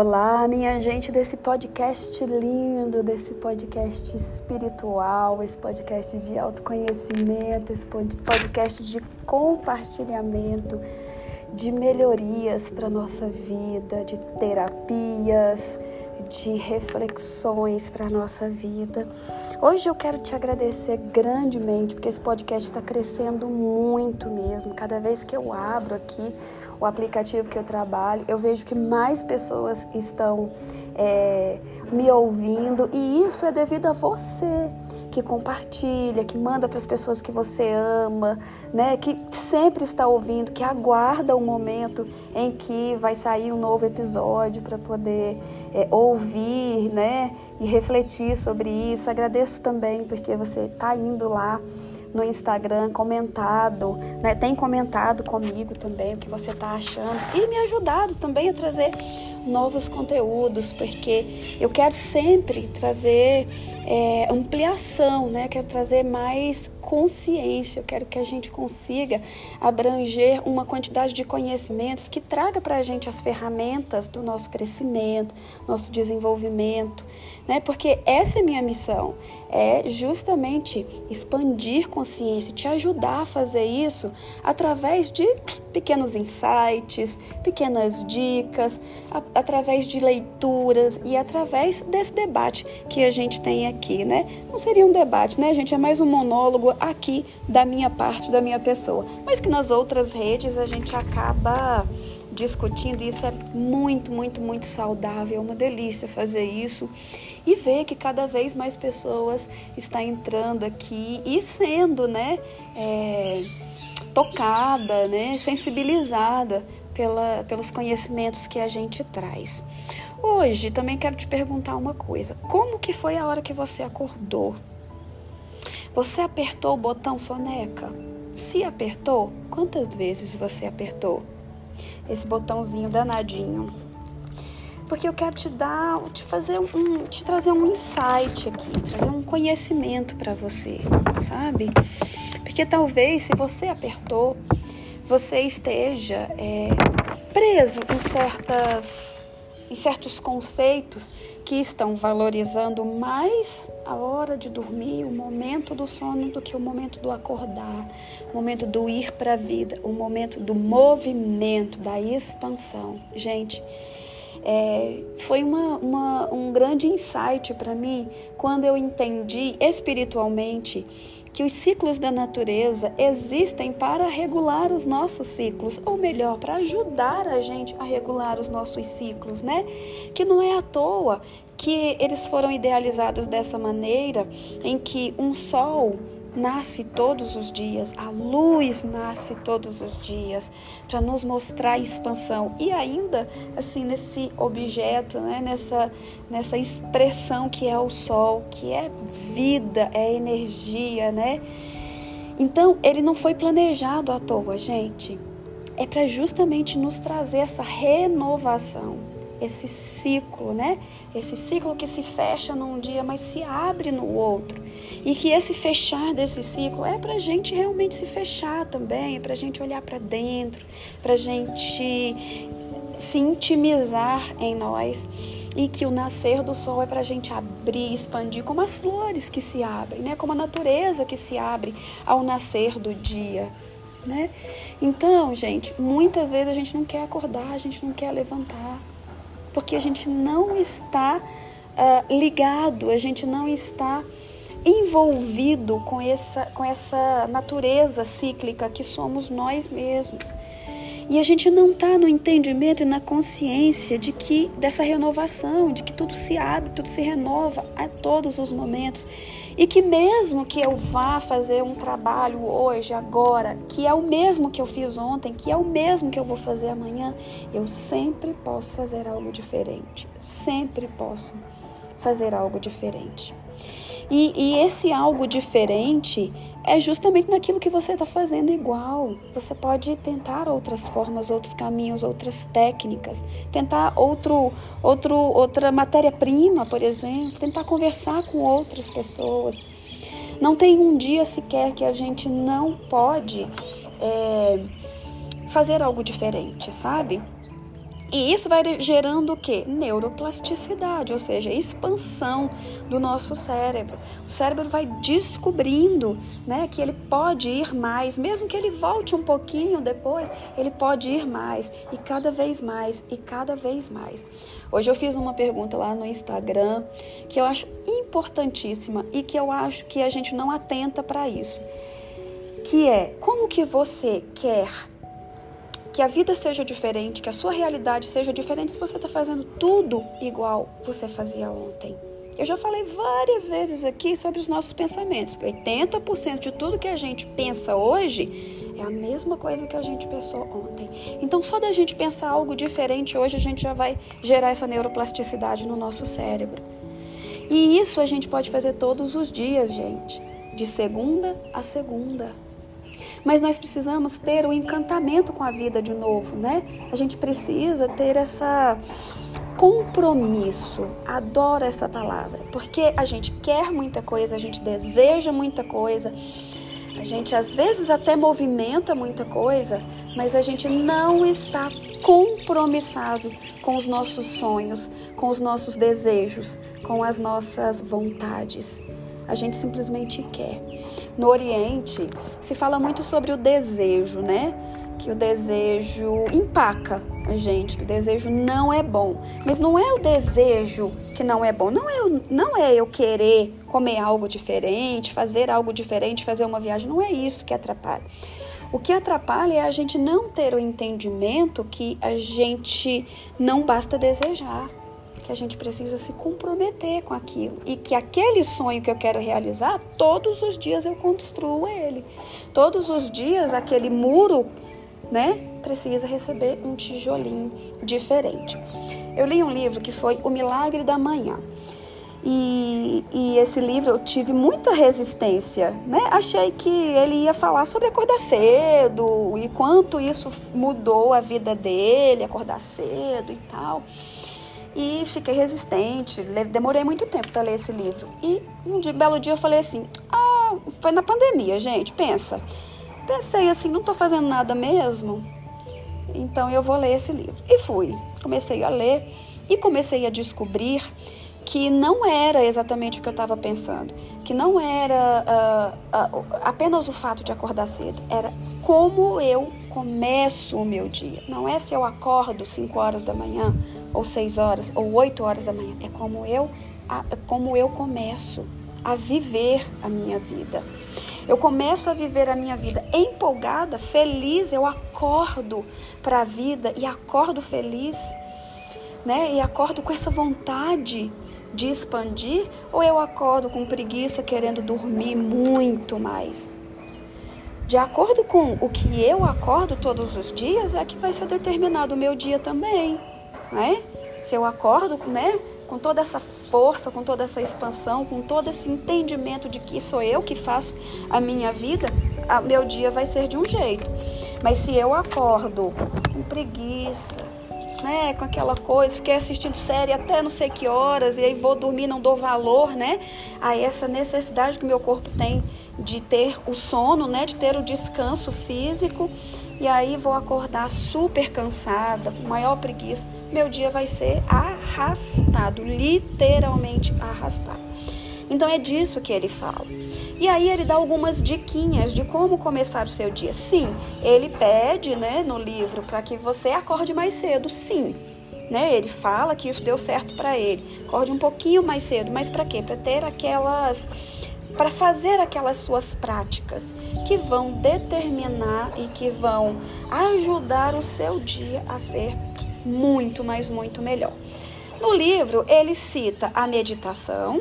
Olá, minha gente desse podcast lindo, desse podcast espiritual, esse podcast de autoconhecimento, esse podcast de compartilhamento, de melhorias para nossa vida, de terapias, de reflexões para nossa vida. Hoje eu quero te agradecer grandemente porque esse podcast está crescendo muito mesmo. Cada vez que eu abro aqui o aplicativo que eu trabalho, eu vejo que mais pessoas estão é, me ouvindo e isso é devido a você que compartilha, que manda para as pessoas que você ama, né? Que sempre está ouvindo, que aguarda o momento em que vai sair um novo episódio para poder é, ouvir, né? E refletir sobre isso. Agradeço também porque você está indo lá no Instagram, comentado, né? tem comentado comigo também o que você está achando e me ajudado também a trazer novos conteúdos, porque eu quero sempre trazer é, ampliação, né? Quero trazer mais consciência. Eu quero que a gente consiga abranger uma quantidade de conhecimentos que traga para a gente as ferramentas do nosso crescimento, nosso desenvolvimento, né? Porque essa é minha missão, é justamente expandir consciência, te ajudar a fazer isso através de pequenos insights, pequenas dicas, a, através de leituras e através desse debate que a gente tem aqui, né? Não seria um debate, né, gente? É mais um monólogo aqui da minha parte, da minha pessoa. Mas que nas outras redes a gente acaba discutindo, isso é muito, muito, muito saudável, é uma delícia fazer isso e ver que cada vez mais pessoas estão entrando aqui e sendo, né, é, tocada, né, sensibilizada pela, pelos conhecimentos que a gente traz. Hoje também quero te perguntar uma coisa: como que foi a hora que você acordou? Você apertou o botão soneca? Se apertou, quantas vezes você apertou? Esse botãozinho danadinho. Porque eu quero te dar, te fazer um, te trazer um insight aqui, trazer um conhecimento para você, sabe? Porque talvez se você apertou, você esteja é, preso em certas em certos conceitos que estão valorizando mais a hora de dormir, o momento do sono, do que o momento do acordar, o momento do ir para a vida, o momento do movimento, da expansão. Gente, é, foi uma, uma, um grande insight para mim quando eu entendi espiritualmente que os ciclos da natureza existem para regular os nossos ciclos, ou melhor, para ajudar a gente a regular os nossos ciclos, né? Que não é à toa que eles foram idealizados dessa maneira, em que um sol nasce todos os dias, a luz nasce todos os dias para nos mostrar a expansão e ainda assim nesse objeto, né, nessa nessa expressão que é o sol, que é vida, é energia, né? Então, ele não foi planejado à toa, gente. É para justamente nos trazer essa renovação esse ciclo, né? Esse ciclo que se fecha num dia, mas se abre no outro. E que esse fechar desse ciclo é para a gente realmente se fechar também, é para a gente olhar para dentro, para a gente se intimizar em nós. E que o nascer do sol é para a gente abrir, expandir, como as flores que se abrem, né? Como a natureza que se abre ao nascer do dia. Né? Então, gente, muitas vezes a gente não quer acordar, a gente não quer levantar porque a gente não está uh, ligado, a gente não está envolvido com essa, com essa natureza cíclica que somos nós mesmos. E a gente não está no entendimento e na consciência de que dessa renovação, de que tudo se abre, tudo se renova a todos os momentos. E que mesmo que eu vá fazer um trabalho hoje, agora, que é o mesmo que eu fiz ontem, que é o mesmo que eu vou fazer amanhã, eu sempre posso fazer algo diferente. Sempre posso fazer algo diferente. E, e esse algo diferente é justamente naquilo que você está fazendo igual. Você pode tentar outras formas, outros caminhos, outras técnicas, tentar outro, outro, outra matéria-prima, por exemplo, tentar conversar com outras pessoas. Não tem um dia sequer que a gente não pode é, fazer algo diferente, sabe? E isso vai gerando o quê? Neuroplasticidade, ou seja, expansão do nosso cérebro. O cérebro vai descobrindo né, que ele pode ir mais, mesmo que ele volte um pouquinho depois, ele pode ir mais, e cada vez mais, e cada vez mais. Hoje eu fiz uma pergunta lá no Instagram que eu acho importantíssima e que eu acho que a gente não atenta para isso. Que é como que você quer que a vida seja diferente, que a sua realidade seja diferente se você está fazendo tudo igual você fazia ontem. Eu já falei várias vezes aqui sobre os nossos pensamentos. 80% de tudo que a gente pensa hoje é a mesma coisa que a gente pensou ontem. Então, só da gente pensar algo diferente hoje, a gente já vai gerar essa neuroplasticidade no nosso cérebro. E isso a gente pode fazer todos os dias, gente, de segunda a segunda. Mas nós precisamos ter o encantamento com a vida de novo, né? A gente precisa ter essa compromisso. Adoro essa palavra, porque a gente quer muita coisa, a gente deseja muita coisa. A gente às vezes até movimenta muita coisa, mas a gente não está compromissado com os nossos sonhos, com os nossos desejos, com as nossas vontades a gente simplesmente quer. No Oriente, se fala muito sobre o desejo, né? Que o desejo empaca a gente, que o desejo não é bom. Mas não é o desejo que não é bom, não é, não é eu querer comer algo diferente, fazer algo diferente, fazer uma viagem, não é isso que atrapalha. O que atrapalha é a gente não ter o entendimento que a gente não basta desejar que a gente precisa se comprometer com aquilo e que aquele sonho que eu quero realizar, todos os dias eu construo ele. Todos os dias aquele muro, né, precisa receber um tijolinho diferente. Eu li um livro que foi O Milagre da Manhã. E, e, esse livro eu tive muita resistência, né? Achei que ele ia falar sobre acordar cedo e quanto isso mudou a vida dele, acordar cedo e tal. E fiquei resistente, demorei muito tempo para ler esse livro. E um dia, belo dia eu falei assim: ah, foi na pandemia, gente, pensa. Pensei assim, não estou fazendo nada mesmo, então eu vou ler esse livro. E fui. Comecei a ler e comecei a descobrir que não era exatamente o que eu estava pensando, que não era uh, uh, apenas o fato de acordar cedo, era como eu começo o meu dia. Não é se eu acordo 5 horas da manhã, ou 6 horas, ou 8 horas da manhã. É como eu, é como eu começo a viver a minha vida. Eu começo a viver a minha vida empolgada, feliz, eu acordo para a vida e acordo feliz, né? E acordo com essa vontade de expandir, ou eu acordo com preguiça querendo dormir muito mais? de acordo com o que eu acordo todos os dias, é que vai ser determinado o meu dia também, né? Se eu acordo, né, com toda essa força, com toda essa expansão, com todo esse entendimento de que sou eu que faço a minha vida, o meu dia vai ser de um jeito. Mas se eu acordo com preguiça, né, com aquela coisa, fiquei assistindo série até não sei que horas e aí vou dormir, não dou valor, né, a essa necessidade que meu corpo tem de ter o sono, né, de ter o descanso físico. E aí vou acordar super cansada, com maior preguiça. Meu dia vai ser arrastado, literalmente arrastado. Então é disso que ele fala. E aí ele dá algumas diquinhas de como começar o seu dia. Sim, ele pede, né, no livro para que você acorde mais cedo. Sim. Né? Ele fala que isso deu certo para ele. Acorde um pouquinho mais cedo, mas para quê? Para ter aquelas para fazer aquelas suas práticas que vão determinar e que vão ajudar o seu dia a ser muito, mas muito melhor. No livro, ele cita a meditação,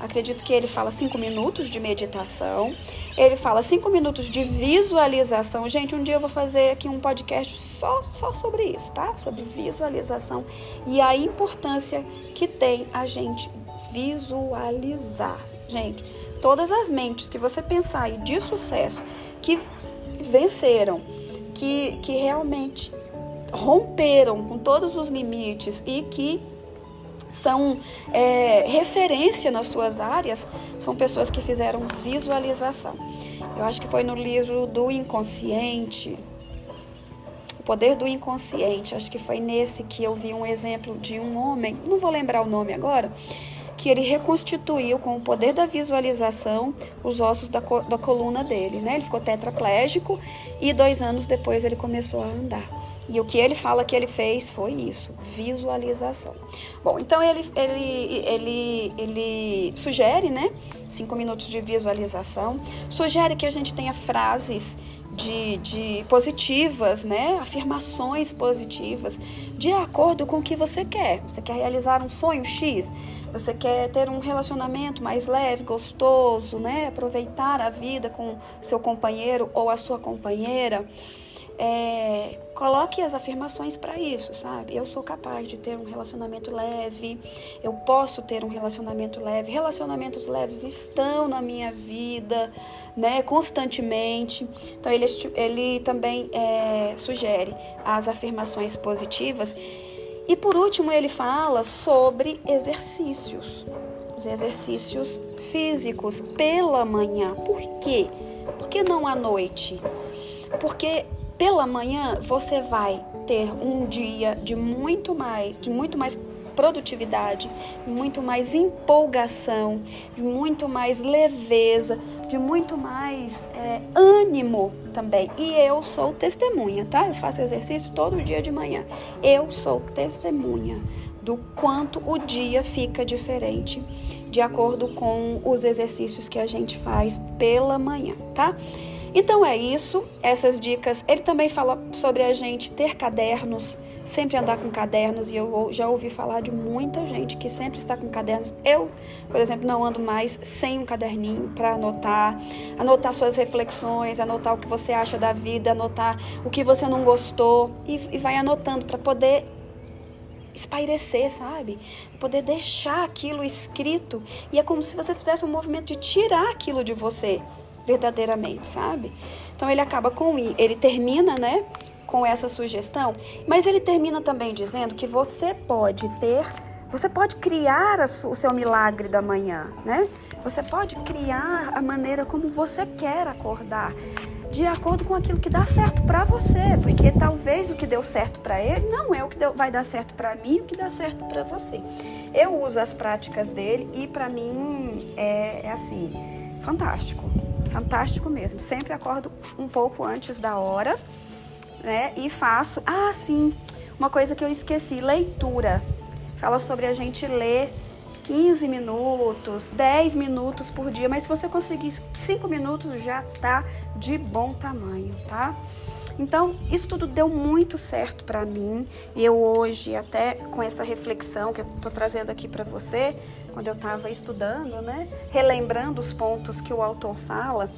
Acredito que ele fala cinco minutos de meditação. Ele fala cinco minutos de visualização. Gente, um dia eu vou fazer aqui um podcast só, só sobre isso, tá? Sobre visualização e a importância que tem a gente visualizar. Gente, todas as mentes que você pensar aí de sucesso, que venceram, que, que realmente romperam com todos os limites e que são é, referência nas suas áreas, são pessoas que fizeram visualização. Eu acho que foi no livro do inconsciente, poder do inconsciente. Acho que foi nesse que eu vi um exemplo de um homem, não vou lembrar o nome agora, que ele reconstituiu com o poder da visualização os ossos da, da coluna dele, né? Ele ficou tetraplégico e dois anos depois ele começou a andar. E o que ele fala que ele fez foi isso, visualização. Bom, então ele, ele, ele, ele sugere, né? Cinco minutos de visualização. Sugere que a gente tenha frases de, de positivas, né? Afirmações positivas, de acordo com o que você quer. Você quer realizar um sonho X? Você quer ter um relacionamento mais leve, gostoso, né? Aproveitar a vida com seu companheiro ou a sua companheira é, coloque as afirmações para isso, sabe? Eu sou capaz de ter um relacionamento leve, eu posso ter um relacionamento leve. Relacionamentos leves estão na minha vida, né, constantemente. Então, ele, ele também é, sugere as afirmações positivas. E por último, ele fala sobre exercícios, os exercícios físicos pela manhã. Por quê? Por que não à noite? Porque pela manhã você vai ter um dia de muito mais, de muito mais produtividade, de muito mais empolgação, de muito mais leveza, de muito mais é, ânimo também. E eu sou testemunha, tá? Eu faço exercício todo dia de manhã. Eu sou testemunha do quanto o dia fica diferente de acordo com os exercícios que a gente faz pela manhã, tá? Então é isso, essas dicas. Ele também fala sobre a gente ter cadernos, sempre andar com cadernos, e eu já ouvi falar de muita gente que sempre está com cadernos. Eu, por exemplo, não ando mais sem um caderninho para anotar, anotar suas reflexões, anotar o que você acha da vida, anotar o que você não gostou e, e vai anotando para poder espairecer, sabe? Poder deixar aquilo escrito. E é como se você fizesse um movimento de tirar aquilo de você verdadeiramente, sabe? Então ele acaba com ele termina, né, com essa sugestão, mas ele termina também dizendo que você pode ter, você pode criar o seu milagre da manhã, né? Você pode criar a maneira como você quer acordar, de acordo com aquilo que dá certo para você, porque talvez o que deu certo para ele não é o que deu, vai dar certo para mim, o que dá certo para você. Eu uso as práticas dele e para mim é, é assim, fantástico fantástico mesmo. Sempre acordo um pouco antes da hora, né? E faço. Ah, sim, uma coisa que eu esqueci: leitura. Fala sobre a gente ler 15 minutos, 10 minutos por dia, mas se você conseguir 5 minutos já tá de bom tamanho, tá? Então, isso tudo deu muito certo para mim. E eu hoje, até com essa reflexão que eu tô trazendo aqui para você, quando eu estava estudando, né, relembrando os pontos que o autor fala,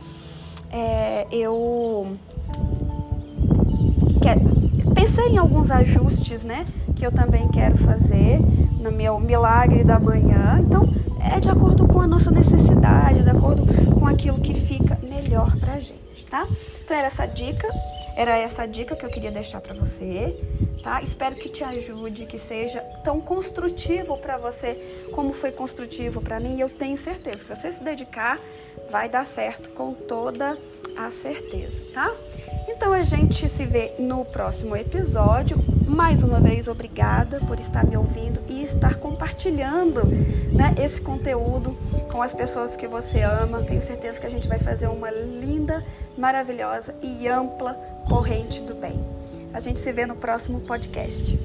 é, eu pensei em alguns ajustes, né, que eu também quero fazer no meu milagre da manhã. Então, é de acordo com a nossa necessidade, de acordo com aquilo que fica melhor pra gente, tá? Então, era essa dica era essa dica que eu queria deixar para você, tá? Espero que te ajude, que seja tão construtivo para você como foi construtivo para mim. E eu tenho certeza que você se dedicar vai dar certo com toda a certeza, tá? Então a gente se vê no próximo episódio. Mais uma vez, obrigada por estar me ouvindo e estar compartilhando né, esse conteúdo com as pessoas que você ama. Tenho certeza que a gente vai fazer uma linda, maravilhosa e ampla corrente do bem. A gente se vê no próximo podcast.